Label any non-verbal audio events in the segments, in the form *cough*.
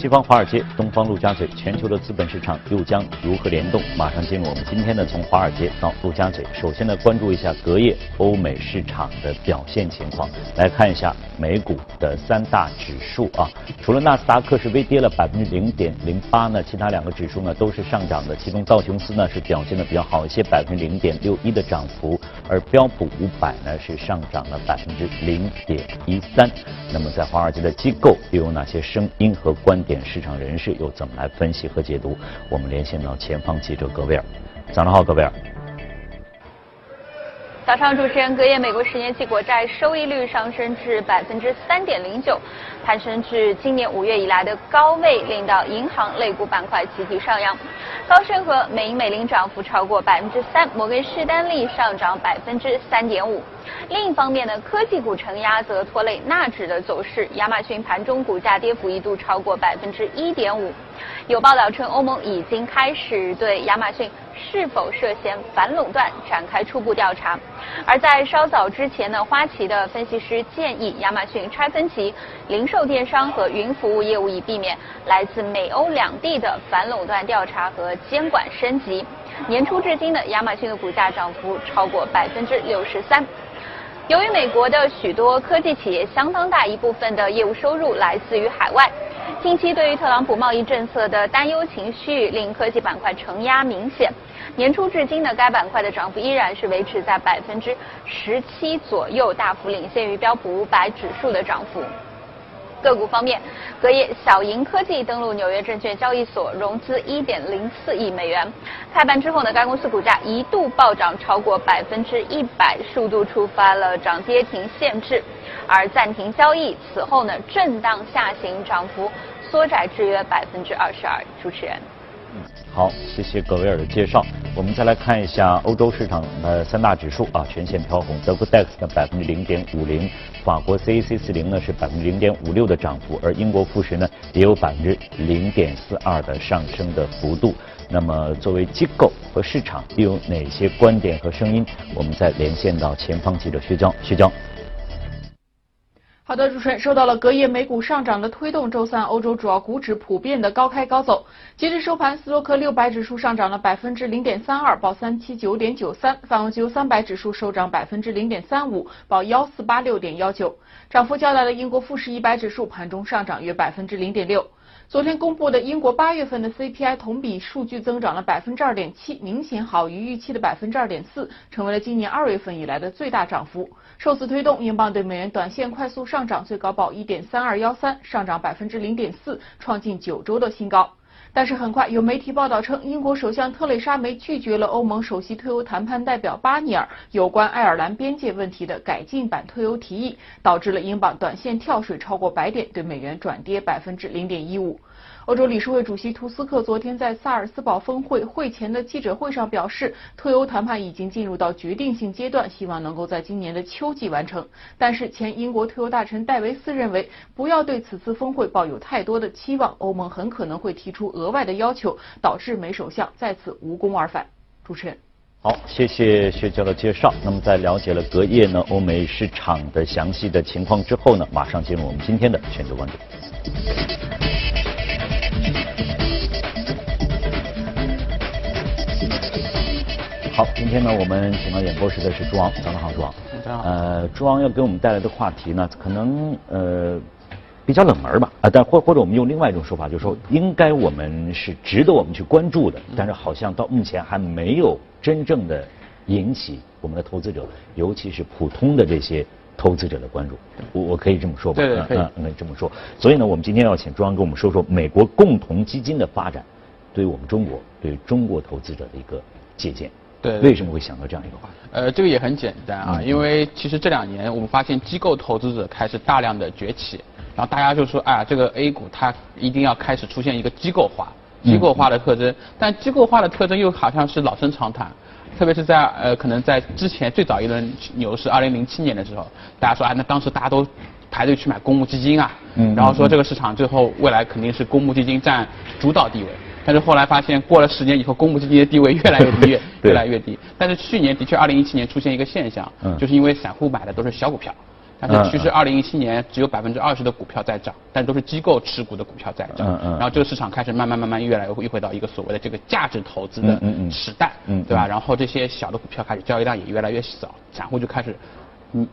西方华尔街，东方陆家嘴，全球的资本市场又将如何联动？马上进入我们今天的从华尔街到陆家嘴。首先呢，关注一下隔夜欧美市场的表现情况。来看一下美股的三大指数啊，除了纳斯达克是微跌了百分之零点零八呢，其他两个指数呢都是上涨的。其中道琼斯呢是表现的比较好一些，百分之零点六一的涨幅，而标普五百呢是上涨了百分之零点一三。那么在华尔街的机构又有哪些声音和观点？市场人士又怎么来分析和解读？我们连线到前方记者戈维尔。早上好，戈维尔。早上，主持人，隔夜美国十年期国债收益率上升至百分之三点零九，攀升至今年五月以来的高位，令到银行类股板块集体上扬。高盛和美银美林涨幅超过百分之三，摩根士丹利上涨百分之三点五。另一方面呢，科技股承压则拖累纳指的走势，亚马逊盘中股价跌幅一度超过百分之一点五。有报道称，欧盟已经开始对亚马逊是否涉嫌反垄断展开初步调查。而在稍早之前呢，花旗的分析师建议亚马逊拆分其零售电商和云服务业务，以避免来自美欧两地的反垄断调查和监管升级。年初至今呢，亚马逊的股价涨幅超过百分之六十三。由于美国的许多科技企业相当大一部分的业务收入来自于海外。近期对于特朗普贸易政策的担忧情绪令科技板块承压明显。年初至今呢，该板块的涨幅依然是维持在百分之十七左右，大幅领先于标普五百指数的涨幅。个股方面，隔夜小银科技登陆纽约证券交易所，融资一点零四亿美元。开盘之后呢，该公司股价一度暴涨超过百分之一百，数度触发了涨跌停限制，而暂停交易。此后呢，震荡下行，涨幅缩窄至约百分之二十二。主持人。好，谢谢葛维尔的介绍。我们再来看一下欧洲市场的三大指数啊，全线飘红。德国 DAX 的百分之零点五零，法国 CAC 四零呢是百分之零点五六的涨幅，而英国富时呢也有百分之零点四二的上升的幅度。那么作为机构和市场又有哪些观点和声音？我们再连线到前方记者薛娇，薛娇。好的，主持人受到了隔夜美股上涨的推动，周三欧洲主要股指普遍的高开高走。截至收盘，斯洛克六百指数上涨了百分之零点三二，报三七九点九三；泛欧九三百指数收涨百分之零点三五，报幺四八六点幺九。涨幅较大的英国富时一百指数盘中上涨约百分之零点六。昨天公布的英国八月份的 CPI 同比数据增长了百分之二点七，明显好于预期的百分之二点四，成为了今年二月份以来的最大涨幅。受此推动，英镑对美元短线快速上涨，最高报一点三二幺三，上涨百分之零点四，创近九周的新高。但是很快有媒体报道称，英国首相特蕾莎梅拒绝了欧盟首席退欧谈判代表巴尼尔有关爱尔兰边界问题的改进版退欧提议，导致了英镑短线跳水超过百点，对美元转跌百分之零点一五。欧洲理事会主席图斯克昨天在萨尔斯堡峰会会前的记者会上表示，退欧谈判已经进入到决定性阶段，希望能够在今年的秋季完成。但是前英国退欧大臣戴维斯认为，不要对此次峰会抱有太多的期望，欧盟很可能会提出额外的要求，导致梅首相再次无功而返。主持人，好，谢谢薛教的介绍。那么在了解了隔夜呢欧美市场的详细的情况之后呢，马上进入我们今天的全球关注。好，今天呢，我们请到演播室的是朱王，早上好，朱王。早上好。呃，朱王要给我们带来的话题呢，可能呃比较冷门吧，啊，但或或者我们用另外一种说法，就是说应该我们是值得我们去关注的，但是好像到目前还没有真正的引起我们的投资者，尤其是普通的这些投资者的关注。我我可以这么说吧？对对可以。嗯，可以这么说。所以呢，我们今天要请朱王跟我们说说美国共同基金的发展，对于我们中国，对于中国投资者的一个借鉴。对，为什么会想到这样一个话题？呃，这个也很简单啊，因为其实这两年我们发现机构投资者开始大量的崛起，然后大家就说，哎，这个 A 股它一定要开始出现一个机构化、机构化的特征，但机构化的特征又好像是老生常谈，特别是在呃可能在之前最早一轮牛市二零零七年的时候，大家说，哎，那当时大家都排队去买公募基金啊，嗯，然后说这个市场最后未来肯定是公募基金占主导地位。但是后来发现，过了十年以后，公募基金的地位越来越低，*laughs* 越越来越低。但是去年的确，二零一七年出现一个现象，就是因为散户买的都是小股票，但是其实二零一七年只有百分之二十的股票在涨，但都是机构持股的股票在涨。嗯嗯然后这个市场开始慢慢慢慢越来越回到一个所谓的这个价值投资的时代，嗯对吧？然后这些小的股票开始交易量也越来越少，散户就开始，嗯。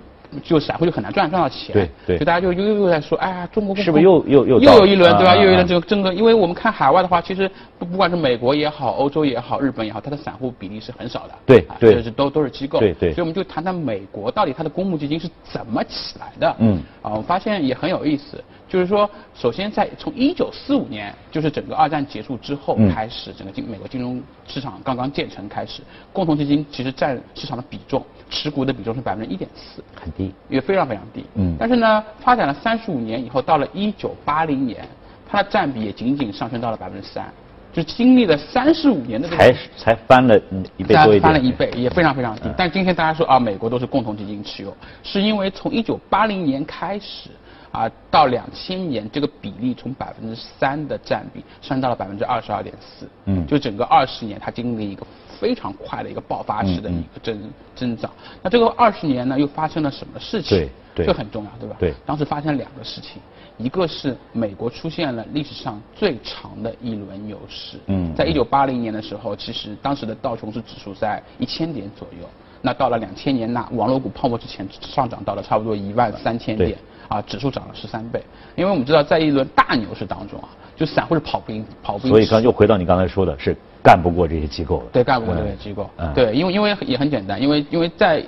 就散户就很难赚赚到钱，对对就大家就又又又在说，哎呀，中国是不是又又又又有一轮对吧？又有一轮啊这个整个，因为我们看海外的话，其实不不管是美国也好，欧洲也好，日本也好，它的散户比例是很少的。啊对对这是都都是机构。对对所以我们就谈谈美国到底它的公募基金是怎么起来的。嗯啊，我发现也很有意思，就是说，首先在从一九四五年，就是整个二战结束之后嗯开始，整个金美国金融市场刚刚建成开始，共同基金其实占市场的比重，持股的比重是百分之一点四。很低。也非常非常低。嗯但是呢，发展了三十五年以后，到了一九八零年，它的占比也仅仅上升到了百分之三，就经历了三十五年的才才翻了一倍多一点，翻了一倍，也非常非常低嗯。但今天大家说啊，美国都是共同基金持有，是因为从一九八零年开始啊，到两千年这个比例从百分之三的占比上升到了百分之二十二点四。嗯就整个二十年，它经历了一个非常快的一个爆发式的一个增增长。那这个二十年呢，又发生了什么事情？对对这很重要，对吧？对当时发生两个事情，一个是美国出现了历史上最长的一轮牛市。嗯在一九八零年的时候，其实当时的道琼斯指数在一千点左右。那到了两千年那网络股泡沫之前，上涨到了差不多一万三千对点，啊，指数涨了十三倍。因为我们知道，在一轮大牛市当中啊，就散户是跑不赢，跑不赢。所以刚又回到你刚才说的，是干不过这些机构了。对，干不过这些嗯机构。嗯对，因为因为也很简单，因为因为在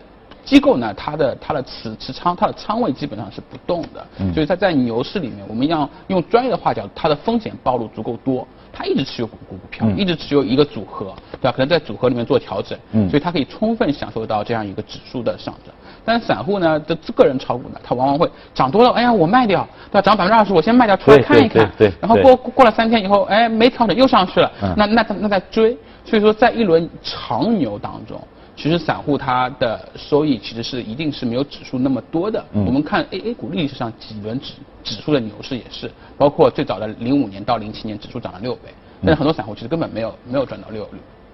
机构呢，它的它的持持仓，它的仓位基本上是不动的，嗯所以它在牛市里面，我们要用专业的话讲，它的风险暴露足够多，它一直持有股股票，嗯一直持有一个组合，对吧？可能在组合里面做调整，嗯所以他可以充分享受到这样一个指数的上涨。但是散户呢，的个人炒股呢，他往往会涨多了，哎呀，我卖掉，对吧？涨百分之二十，我先卖掉出来看一看，对对对然后过过了三天以后，哎，没调整又上去了，嗯那那那再追。所以说，在一轮长牛当中，其实散户他的收益其实是一定是没有指数那么多的。嗯。我们看 A A 股历史上几轮指指数的牛市也是，包括最早的零五年到零七年，指数涨了六倍，但是很多散户其实根本没有没有赚到六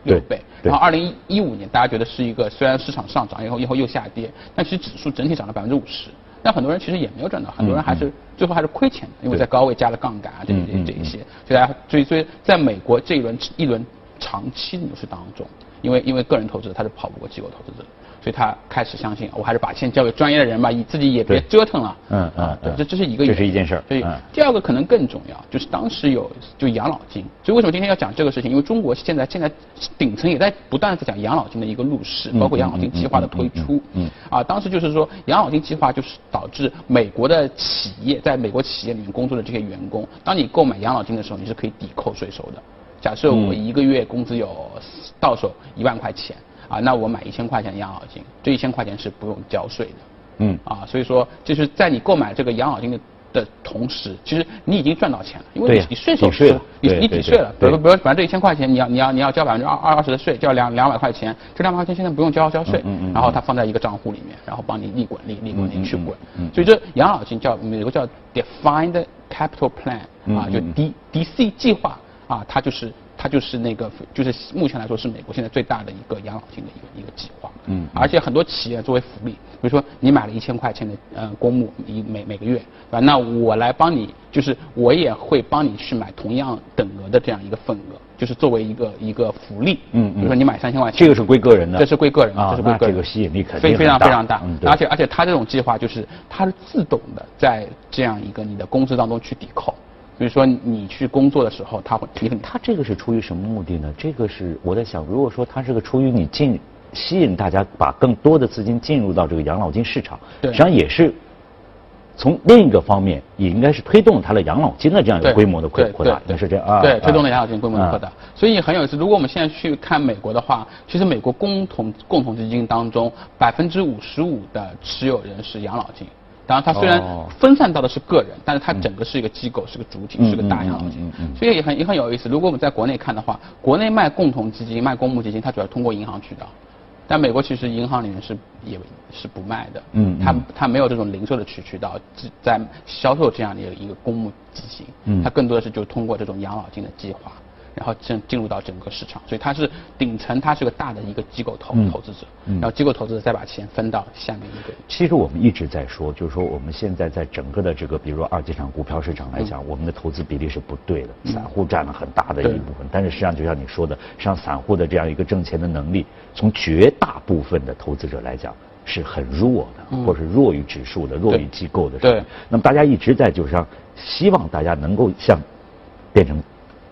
六六倍。然后二零一五年，大家觉得是一个虽然市场上涨以后以后又下跌，但其实指数整体涨了百分之五十。但很多人其实也没有赚到，很多人还是最后还是亏钱的，因为在高位加了杠杆啊，这这这一些，所以大家所以所以在美国这一轮一轮长期牛市当中，因为因为个人投资者他是跑不过机构投资者，所以他开始相信我还是把钱交给专业的人吧，你自己也别折腾了。嗯嗯啊，对嗯，这这是一个这是一件事儿所以嗯第二个可能更重要，就是当时有就养老金。所以为什么今天要讲这个事情？因为中国现在现在顶层也在不断的在讲养老金的一个入市，嗯包括养老金计划的推出。嗯啊，当时就是说养老金计划就是导致美国的企业在美国企业里面工作的这些员工，当你购买养老金的时候，你是可以抵扣税收的。假设我嗯一个月工资有到手一万块钱啊，那我买一千块钱的养老金，这一千块钱是不用交税的。嗯。啊，所以说就是在你购买这个养老金的的同时，其实你已经赚到钱了，因为你你税收抵税了你你抵税了，比对。如比如反正这一千块钱你要你要你要交百分之二二二十的税，交两两百块钱，这两百块钱现在不用交交税嗯嗯嗯，然后它放在一个账户里面，然后帮你利滚利利滚利去滚嗯嗯，所以这养老金叫美国叫 defined capital plan 啊，就 D D C 计划啊，它就是它就是那个就是目前来说是美国现在最大的一个养老金的一个一个计划。嗯嗯而且很多企业作为福利，比如说你买了一千块钱的呃公募，一每每个月，对吧？那我来帮你，就是我也会帮你去买同样等额的这样一个份额，就是作为一个一个福利。嗯嗯比如说你买三千块钱，这个是归个人的这是归个人的，啊这是归个人的。这个吸引力肯定非非常非常大嗯，而且而且它这种计划就是它是自动的在这样一个你的工资当中去抵扣。比如说你去工作的时候，他会提很他这个是出于什么目的呢？这个是我在想，如果说他是个出于你进吸引大家把更多的资金进入到这个养老金市场，对实际上也是从另一个方面，也应该是推动它的养老金的这样一个规模的扩扩大，对应该是这样啊。对，啊推动了养老金规模的扩大啊。所以很有意思。如果我们现在去看美国的话，其实美国共同共同基金当中，百分之五十五的持有人是养老金。当然，它虽然哦。分散到的是个人，但是它整个是一个机构，是个主体，嗯是个大养老金。所以也很也很有意思。如果我们在国内看的话，国内卖共同基金、卖公募基金，它主要通过银行渠道。但美国其实银行里面是也是不卖的，它它没有这种零售的渠渠道，只在销售这样的一个公募基金，嗯。它更多的是就通过这种养老金的计划，然后进进入到整个市场，所以它是顶层，它是个大的一个机构投嗯投资者，然后机构投资者再把钱分到下面一个。其实我们一直在说，就是说我们现在在整个的这个，比如说二级市场股票市场来讲，我们的投资比例是不对的，散户占了很大的一部分。但是实际上，就像你说的，实际上散户的这样一个挣钱的能力，从绝大部分的投资者来讲。是很弱的，或者是弱于指数的、弱于机构的。对。那么大家一直在就是说，希望大家能够像变成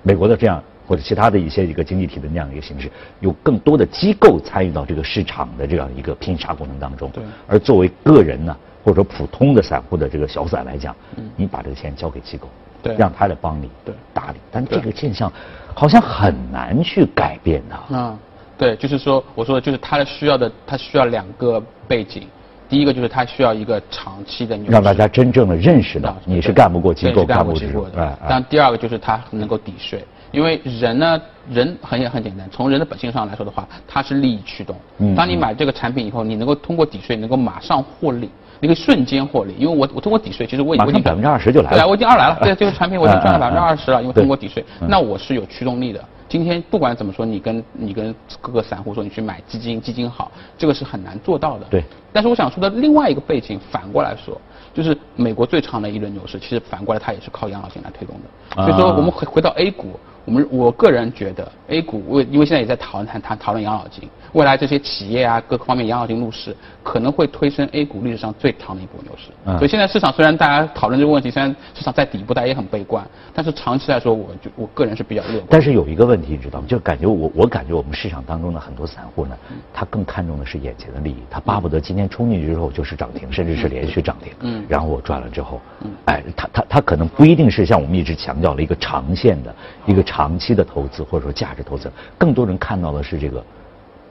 美国的这样，或者其他的一些一个经济体的那样一个形式，有更多的机构参与到这个市场的这样一个拼杀过程当中。对。而作为个人呢，或者说普通的散户的这个小散来讲，你把这个钱交给机构，对，让他来帮你对打理。但这个现象好像很难去改变的。嗯。对，就是说，我说的就是他的需要的，他需要两个背景。第一个就是他需要一个长期的让大家真正的认识到你是干不过机构、干不过机构的。哎，但第二个就是他能够抵税，因为人呢，人很也很简单，从人的本性上来说的话，它是利益驱动。嗯。当你买这个产品以后，你能够通过抵税，能够马上获利，你可以瞬间获利。因为我我通过抵税，其实我已经百分之二十就来了。对啊，我已经二来了。*laughs* 对，这个产品我已经赚了百分之二十了，因为通过抵税，那我是有驱动力的。今天不管怎么说，你跟你跟各个散户说你去买基金，基金好，这个是很难做到的。对。但是我想说的另外一个背景，反过来说，就是美国最长的一轮牛市，其实反过来它也是靠养老金来推动的。所以说，我们回回到 A 股，我们我个人觉得 A 股，为因为现在也在讨论谈谈讨论养老金，未来这些企业啊各个方面养老金入市，可能会推升 A 股历史上最长的一波牛市。嗯。所以现在市场虽然大家讨论这个问题，虽然市场在底部，大家也很悲观，但是长期来说，我就我个人是比较乐观。但是有一个问题，你知道吗？就感觉我我感觉我们市场当中的很多散户呢，他更看重的是眼前的利益，他巴不得今天冲进去之后就是涨停，甚至是连续涨停。嗯。然后我赚了之后，嗯，哎，他他他可能不一定是像我们一直强调了一个长线的、一个长期的投资或者说价值投资，更多人看到的是这个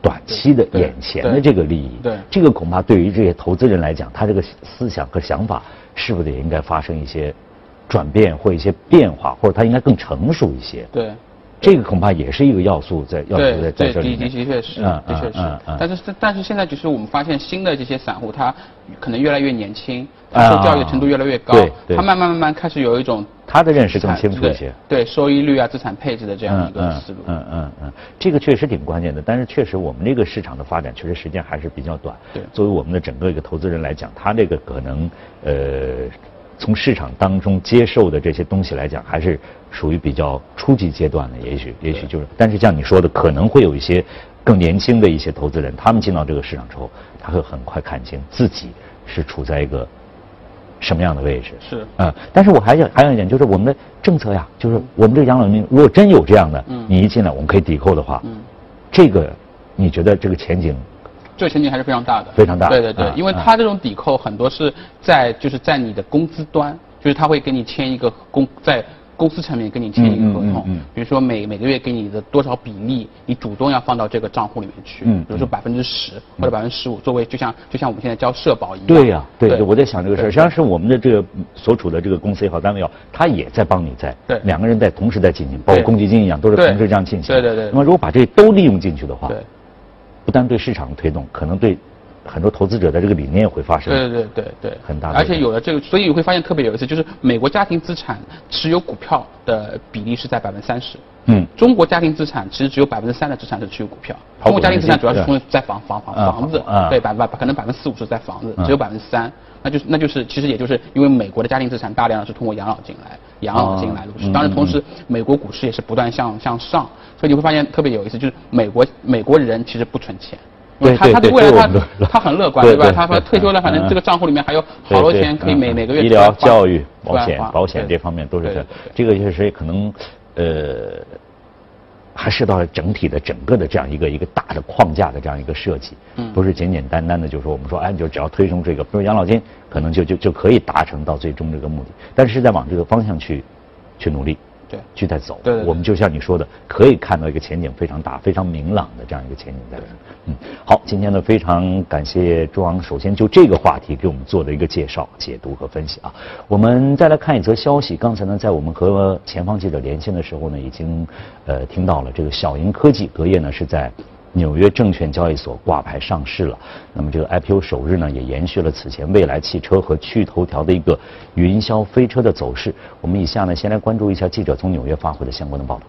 短期的眼前的这个利益。对。这个恐怕对于这些投资人来讲，他这个思想和想法是不是也应该发生一些转变或一些变化，或者他应该更成熟一些？对。这个恐怕也是一个要素在要素在在这里的的确是，的确是。但是但是现在就是我们发现新的这些散户，他可能越来越年轻，他受教育程度越来越高，他慢慢慢慢开始有一种他的认识更清楚一些，对收益率啊、资产配置的这样一个思路。嗯嗯嗯，这个确实挺关键的。但是确实我们这个市场的发展确实时间还是比较短。对。作为我们的整个一个投资人来讲，他这个可能呃。从市场当中接受的这些东西来讲，还是属于比较初级阶段的，也许也许就是，但是像你说的，可能会有一些更年轻的一些投资人，他们进到这个市场之后，他会很快看清自己是处在一个什么样的位置。是。啊，但是我还想还有一点，就是我们的政策呀，就是我们这个养老金，如果真有这样的，嗯，你一进来我们可以抵扣的话，嗯，这个你觉得这个前景？这个前景还是非常大的，非常大。对对对，因为它这种抵扣很多是在就是在你的工资端，就是他会给你签一个工在公司层面跟你签一个合同，比如说每每个月给你的多少比例，你主动要放到这个账户里面去，比如说百分之十或者百分之十五，作为就像就像我们现在交社保一样。对呀，对对，我在想这个事儿，实际上是我们的这个所处的这个公司也好，单位也好，他也在帮你在，对，两个人在同时在进行，包括公积金一样，都是同时这样进行。对对对。那么如果把这都利用进去的话，对，不但对市场推动，可能对。很多投资者的这个理念会发生，对对对对，很大的。而且有了这个，所以你会发现特别有意思，就是美国家庭资产持有股票的比例是在百分之三十，嗯，中国家庭资产其实只有百分之三的资产是持有股票，中国家庭资产主要是从在房房房房子，对，百百可能百分之四五是在房子，只有百分之三，那就是那就是其实也就是因为美国的家庭资产大量是通过养老金来养老金来入市，当然同时美国股市也是不断向向上，所以你会发现特别有意思，就是美国美国人其实不存钱。他他对未来他他很乐观，*laughs* 对吧？他说退休了，反正这个账户里面还有好多钱可以每每个月医疗、教育、保险、保险这方面都是这个确实可能呃，还涉及到整体的整个的这样一个一个大的框架的这样一个设计，不是简简单单的，就是说我们说哎，就只要推升这个，比如养老金，可能就就就可以达成到最终这个目的，但是在往这个方向去去努力。对，去在走。对，我们就像你说的，可以看到一个前景非常大、非常明朗的这样一个前景在。嗯，好，今天呢非常感谢朱昂，首先就这个话题给我们做的一个介绍、解读和分析啊。我们再来看一则消息，刚才呢在我们和前方记者连线的时候呢，已经呃听到了这个小银科技隔夜呢是在。纽约证券交易所挂牌上市了。那么这个 IPO 首日呢，也延续了此前未来汽车和趣头条的一个云霄飞车的走势。我们以下呢，先来关注一下记者从纽约发回的相关的报道。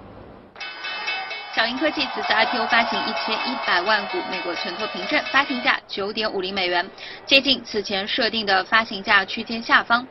小鹰科技此次 IPO 发行一千一百万股美国存托凭证，发行价九点五零美元，接近此前设定的发行价区间下方。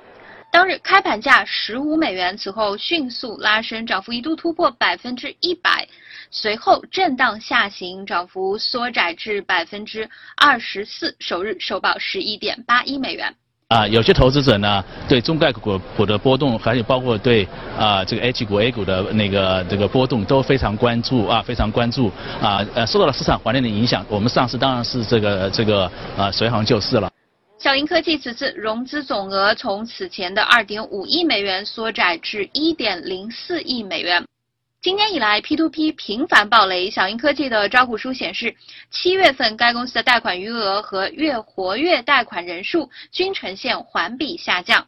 当日开盘价十五美元，此后迅速拉升，涨幅一度突破百分之一百，随后震荡下行，涨幅缩窄至百分之二十四，首日收报十一点八一美元。啊，有些投资者呢，对中概股股的波动，还有包括对啊这个 H 股、A 股的那个这个波动都非常关注啊，非常关注啊，呃，受到了市场环境的影响，我们上市当然是这个这个啊随行就市了。小银科技此次融资总额从此前的二点五亿美元缩窄至一点零四亿美元。今年以来，P2P 频繁暴雷。小鹰科技的招股书显示，七月份该公司的贷款余额和月活跃贷款人数均呈现环比下降。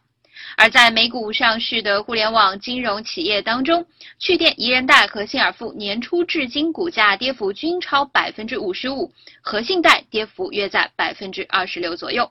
而在美股上市的互联网金融企业当中，趣店、宜人贷和信尔富年初至今股价跌幅均超百分之五十五，和信贷跌幅约在百分之二十六左右。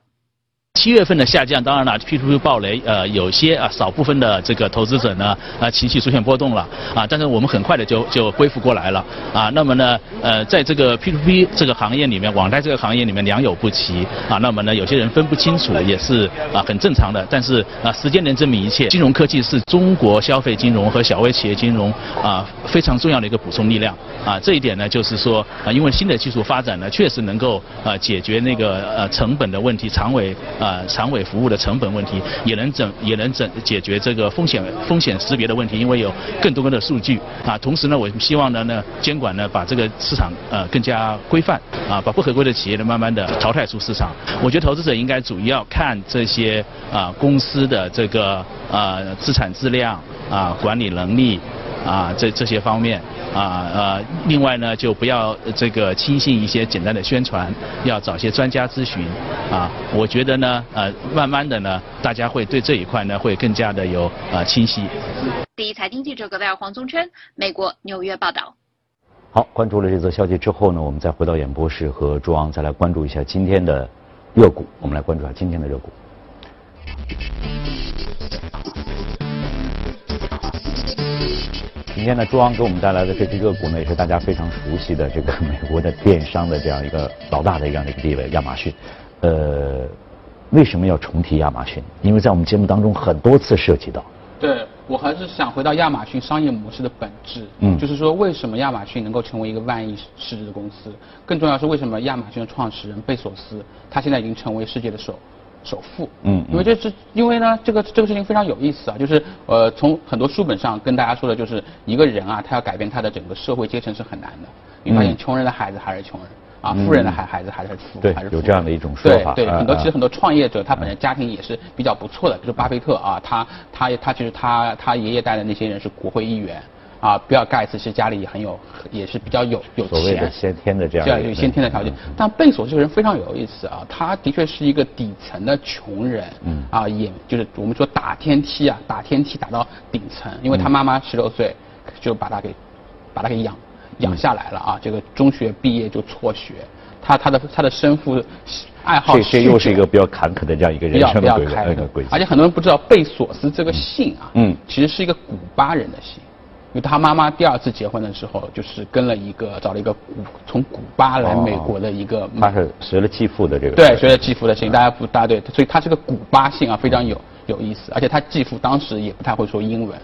七月份的下降，当然了，P2P 暴雷，呃，有些啊少部分的这个投资者呢，啊情绪出现波动了，啊，但是我们很快的就就恢复过来了，啊，那么呢，呃，在这个 P2P 这个行业里面，网贷这个行业里面良莠不齐，啊，那么呢，有些人分不清楚也是啊很正常的，但是啊，时间能证明一切，金融科技是中国消费金融和小微企业金融啊非常重要的一个补充力量，啊，这一点呢，就是说啊，因为新的技术发展呢，确实能够啊解决那个呃成本的问题，长尾。啊，长尾服务的成本问题也能整也能整解决这个风险风险识别的问题，因为有更多的数据啊。同时呢，我希望呢呢监管呢把这个市场呃更加规范啊，把不合规的企业呢慢慢的淘汰出市场。我觉得投资者应该主要看这些啊公司的这个啊资产质量啊管理能力啊这这些方面。啊呃，另外呢，就不要这个轻信一些简单的宣传，要找些专家咨询。啊，我觉得呢，呃，慢慢的呢，大家会对这一块呢会更加的有呃清晰。第一财经记者葛贝尔、黄宗琛，美国纽约报道。好，关注了这则消息之后呢，我们再回到演播室和朱昂再来关注一下今天的热股。我们来关注一下今天的热股。今天呢，朱昂给我们带来的这批个股呢，也是大家非常熟悉的这个美国的电商的这样一个老大的这样的一个地位，亚马逊。呃，为什么要重提亚马逊？因为在我们节目当中很多次涉及到。对我还是想回到亚马逊商业模式的本质，嗯，就是说为什么亚马逊能够成为一个万亿市值的公司？更重要是为什么亚马逊的创始人贝索斯，他现在已经成为世界的首。首富，嗯，因为这是因为呢，这个这个事情非常有意思啊，就是呃，从很多书本上跟大家说的，就是一个人啊，他要改变他的整个社会阶层是很难的。你发现穷人的孩子还是穷人，啊，富人的孩孩子还是富，对，还是有这样的一种说法。对对，很多其实很多创业者，他本身家庭也是比较不错的，比如巴菲特啊，他他他其实他他爷爷带的那些人是国会议员。啊，比尔盖茨其实家里也很有，也是比较有有钱，所谓的先天的这样，有先天的条件。但贝索这个人非常有意思啊，他的确是一个底层的穷人，嗯，啊，也就是我们说打天梯啊，打天梯打到顶层，因为他妈妈十六岁就把他给把他给养养下来了啊，这个中学毕业就辍学，他他的他的生父爱好，这这又是一个比较坎坷的这样一个人生的轨迹，而且很多人不知道贝索斯这个姓啊，嗯，其实是一个古巴人的姓。因为他妈妈第二次结婚的时候，就是跟了一个找了一个古从古巴来美国的一个，他是随了继父的这个，对，随了继父的姓，大家不大对，所以他是个古巴姓啊，非常有有意思，而且他继父当时也不太会说英文，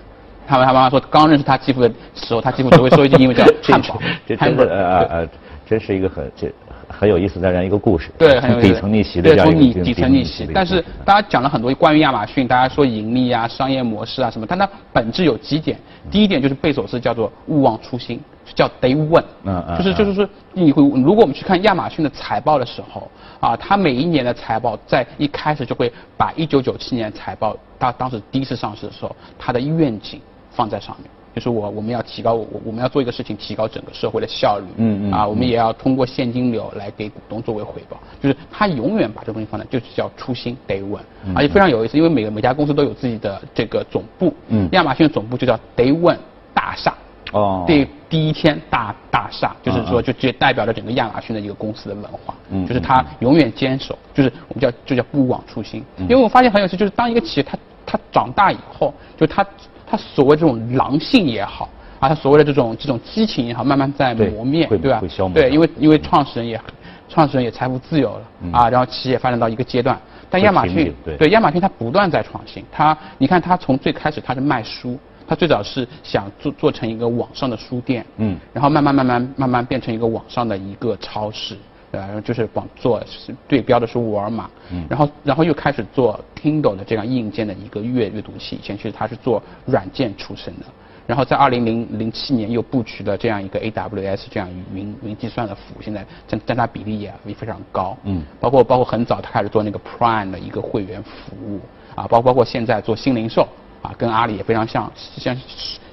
他们他妈妈说刚认识他继父的时候，他继父只会说一句英文叫 *laughs* 汉堡，汉堡，呃呃，真是一个很这。很有意思的这样一个故事，对，很有底层逆袭的这样一个底层逆袭。但是大家讲了很多关于亚马逊，大家说盈利啊、商业模式啊什么，但它本质有几点。第一点就是贝索斯叫做勿忘初心，叫 Day One，嗯嗯，就是就是说你会如果我们去看亚马逊的财报的时候啊，它每一年的财报在一开始就会把一九九七年财报，它当时第一次上市的时候，它的愿景放在上面。就是我我们要提高我我们要做一个事情，提高整个社会的效率。嗯嗯。啊，我们也要通过现金流来给股东作为回报。就是他永远把这东西放在，就是叫初心 Day One，而且非常有意思，因为每个每家公司都有自己的这个总部。嗯。亚马逊的总部就叫 Day One 大厦。哦。第第一天大大厦，就是说就直接代表着整个亚马逊的一个公司的文化。嗯。就是他永远坚守，就是我们叫就叫不忘初心。因为我发现很有趣，就是当一个企业它它长大以后，就它。他所谓这种狼性也好啊，他所谓的这种这种激情也好，慢慢在磨灭，对吧？会消磨对，因为因为创始人也创始人也财富自由了、嗯。啊，然后企业发展到一个阶段，但亚马逊对亚马逊它不断在创新，它你看它从最开始它是卖书，它最早是想做做成一个网上的书店，嗯。然后慢慢慢慢慢慢变成一个网上的一个超市，对吧？然后就是网做是对标的是沃尔玛，嗯然后然后又开始做 Kindle 的这样硬件的一个阅阅读器，以前其实它是做软件出身的。然后在二零零零七年又布局了这样一个 AWS 这样云云计算的服务，现在占占它比例也也非常高。嗯包括包括很早他开始做那个 Prime 的一个会员服务啊，包包括现在做新零售啊，跟阿里也非常像相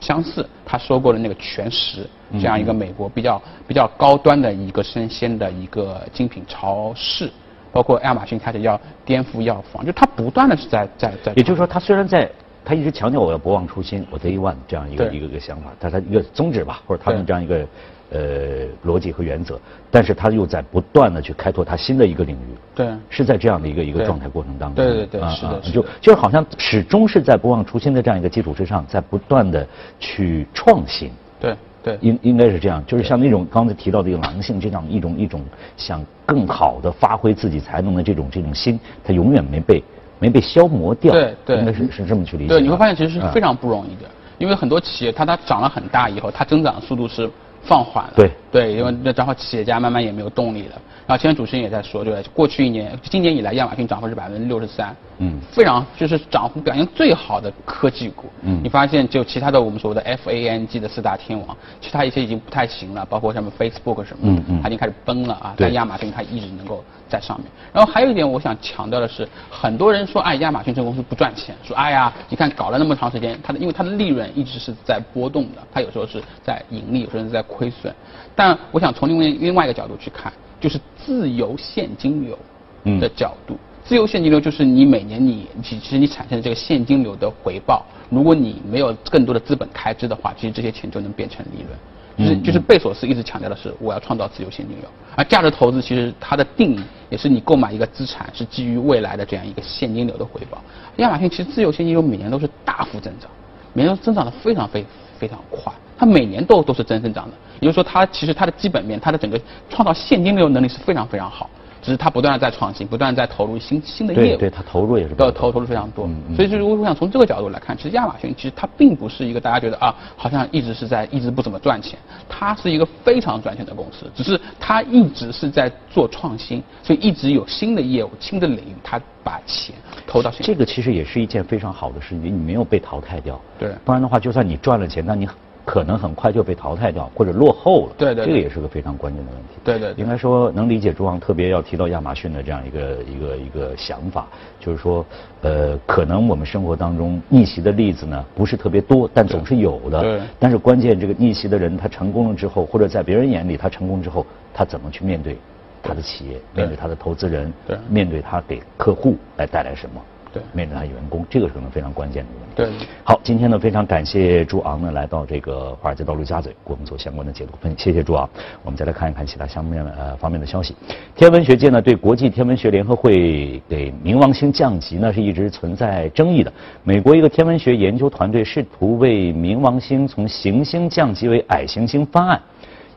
相似。他收购了那个全食这样一个美国比较比较高端的一个生鲜的一个精品超市，包括亚马逊开始要颠覆药房，就他不断的是在在在。也就是说，他虽然在，他一直强调我要不忘初心，我 day one 这样一个一个一个想法，但是他一个宗旨吧，或者他们这样一个呃逻辑和原则，但是他又在不断的去开拓他新的一个领域。对是在这样的一个一个状态过程当中。对对对是的就就是好像始终是在不忘初心的这样一个基础之上，在不断的去创新。对对应应该是这样，就是像那种刚才提到的一个狼性，这样一种一种想更好的发挥自己才能的这种这种心，它永远没被没被消磨掉。对对应该是是这么去理解。对，你会发现其实是啊非常不容易的，因为很多企业它它长了很大以后，它增长的速度是放缓了。对对，因为那然后企业家慢慢也没有动力了。然后今天主持人也在说，对，过去一年，今年以来亚马逊涨幅是百分之六十三，嗯非常就是涨幅表现最好的科技股。嗯你发现就其他的我们所谓的 FANG 的四大天王，其他一些已经不太行了，包括什么 Facebook 什么的，嗯嗯它已经开始崩了啊。但亚马逊它一直能够在上面。然后还有一点我想强调的是，很多人说哎亚马逊这个公司不赚钱，说哎呀你看搞了那么长时间，它的因为它的利润一直是在波动的，它有时候是在盈利，有时候是在亏损。但我想从另外另外一个角度去看，就是自由现金流嗯的角度。自由现金流就是你每年你其其实你产生的这个现金流的回报，如果你没有更多的资本开支的话，其实这些钱就能变成利润。就是嗯就是贝索斯一直强调的是，我要创造自由现金流。而价值投资其实它的定义也是你购买一个资产是基于未来的这样一个现金流的回报。亚马逊其实自由现金流每年都是大幅增长，每年都增长的非常非非常快，它每年都都是增增长的。也就是说，它其实它的基本面，它的整个创造现金流能力是非常非常好，只是它不断的在创新，不断的在投入新新的业务。对对，他投入也是投投入非常多所以就是我想从这个角度来看，其实亚马逊其实它并不是一个大家觉得啊，好像一直是在一直不怎么赚钱，它是一个非常赚钱的公司，只是它一直是在做创新，所以一直有新的业务、新的领域，它把钱投到这个其实也是一件非常好的事情，你没有被淘汰掉。对不然的话，就算你赚了钱，那你可能很快就被淘汰掉或者落后了。对对对这个也是个非常关键的问题。对对对应该说能理解朱昂特别要提到亚马逊的这样一个一个一个想法，就是说，呃，可能我们生活当中逆袭的例子呢不是特别多，但总是有的。对但是关键这个逆袭的人他成功了之后，或者在别人眼里他成功之后，他怎么去面对他的企业，面对他的投资人，对面对他给客户来带来什么？对面对他员工，这个是可能非常关键的问题。对好，今天呢非常感谢朱昂呢来到这个华尔街道陆家嘴，给我们做相关的解读分析。谢谢朱昂。我们再来看一看其他相面呃方面的消息。天文学界呢对国际天文学联合会给冥王星降级呢是一直存在争议的。美国一个天文学研究团队试图为冥王星从行星降级为矮行星方案。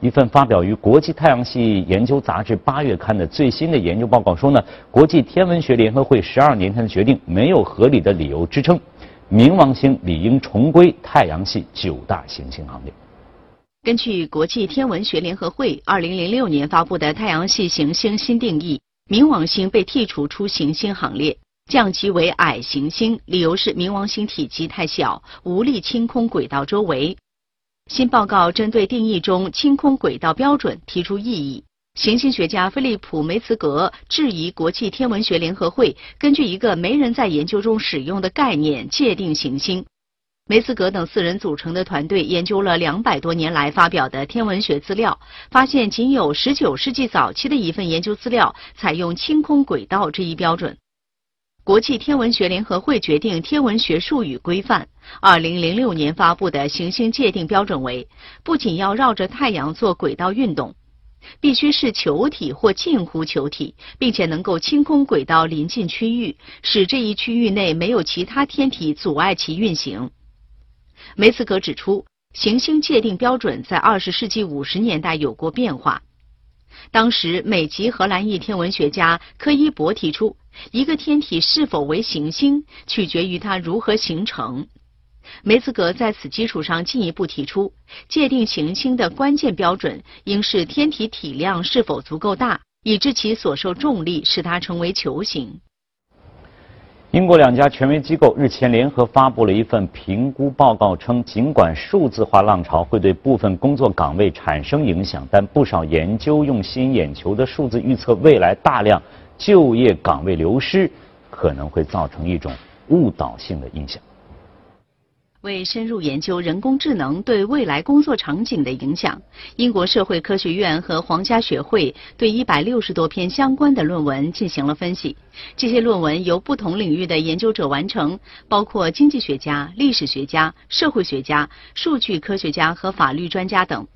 一份发表于国际太阳系研究杂志八月刊的最新的研究报告说呢，国际天文学联合会十二年前的决定没有合理的理由支撑，冥王星理应重归太阳系九大行星行列。根据国际天文学联合会2006年发布的太阳系行星新定义，冥王星被剔除出行星行列，降级为矮行星，理由是冥王星体积太小，无力清空轨道周围。新报告针对定义中清空轨道标准提出异议。行星学家菲利普·梅茨格质疑国际天文学联合会根据一个没人在研究中使用的概念界定行星。梅茨格等四人组成的团队研究了两百多年来发表的天文学资料，发现仅有19世纪早期的一份研究资料采用清空轨道这一标准。国际天文学联合会决定天文学术语规范，二零零六年发布的行星界定标准为：不仅要绕着太阳做轨道运动，必须是球体或近乎球体，并且能够清空轨道临近区域，使这一区域内没有其他天体阻碍其运行。梅茨格指出，行星界定标准在二十世纪五十年代有过变化。当时，美籍荷兰裔天文学家科伊伯提出，一个天体是否为行星，取决于它如何形成。梅兹格在此基础上进一步提出，界定行星的关键标准应是天体体量是否足够大，以致其所受重力使它成为球形。英国两家权威机构日前联合发布了一份评估报告，称尽管数字化浪潮会对部分工作岗位产生影响，但不少研究用吸引眼球的数字预测未来大量就业岗位流失，可能会造成一种误导性的影响。为深入研究人工智能对未来工作场景的影响，英国社会科学院和皇家学会对一百六十多篇相关的论文进行了分析。这些论文由不同领域的研究者完成，包括经济学家、历史学家、社会学家、数据科学家和法律专家等。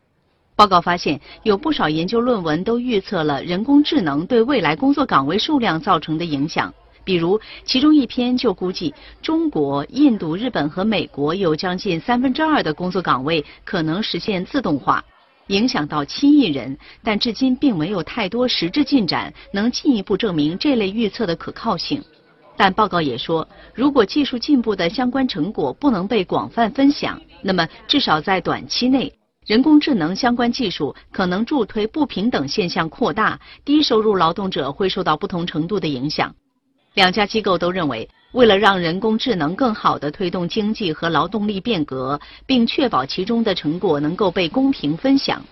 报告发现，有不少研究论文都预测了人工智能对未来工作岗位数量造成的影响。比如，其中一篇就估计，中国、印度、日本和美国有将近三分之二的工作岗位可能实现自动化，影响到七亿人。但至今并没有太多实质进展，能进一步证明这类预测的可靠性。但报告也说，如果技术进步的相关成果不能被广泛分享，那么至少在短期内，人工智能相关技术可能助推不平等现象扩大，低收入劳动者会受到不同程度的影响。两家机构都认为，为了让人工智能更好地推动经济和劳动力变革，并确保其中的成果能够被公平分享，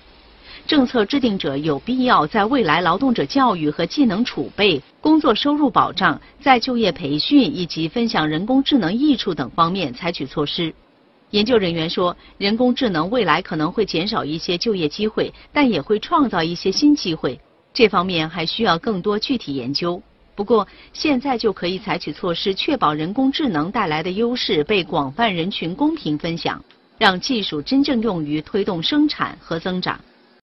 政策制定者有必要在未来劳动者教育和技能储备、工作收入保障、再就业培训以及分享人工智能益处等方面采取措施。研究人员说，人工智能未来可能会减少一些就业机会，但也会创造一些新机会。这方面还需要更多具体研究。不过，现在就可以采取措施，确保人工智能带来的优势被广泛人群公平分享，让技术真正用于推动生产和增长。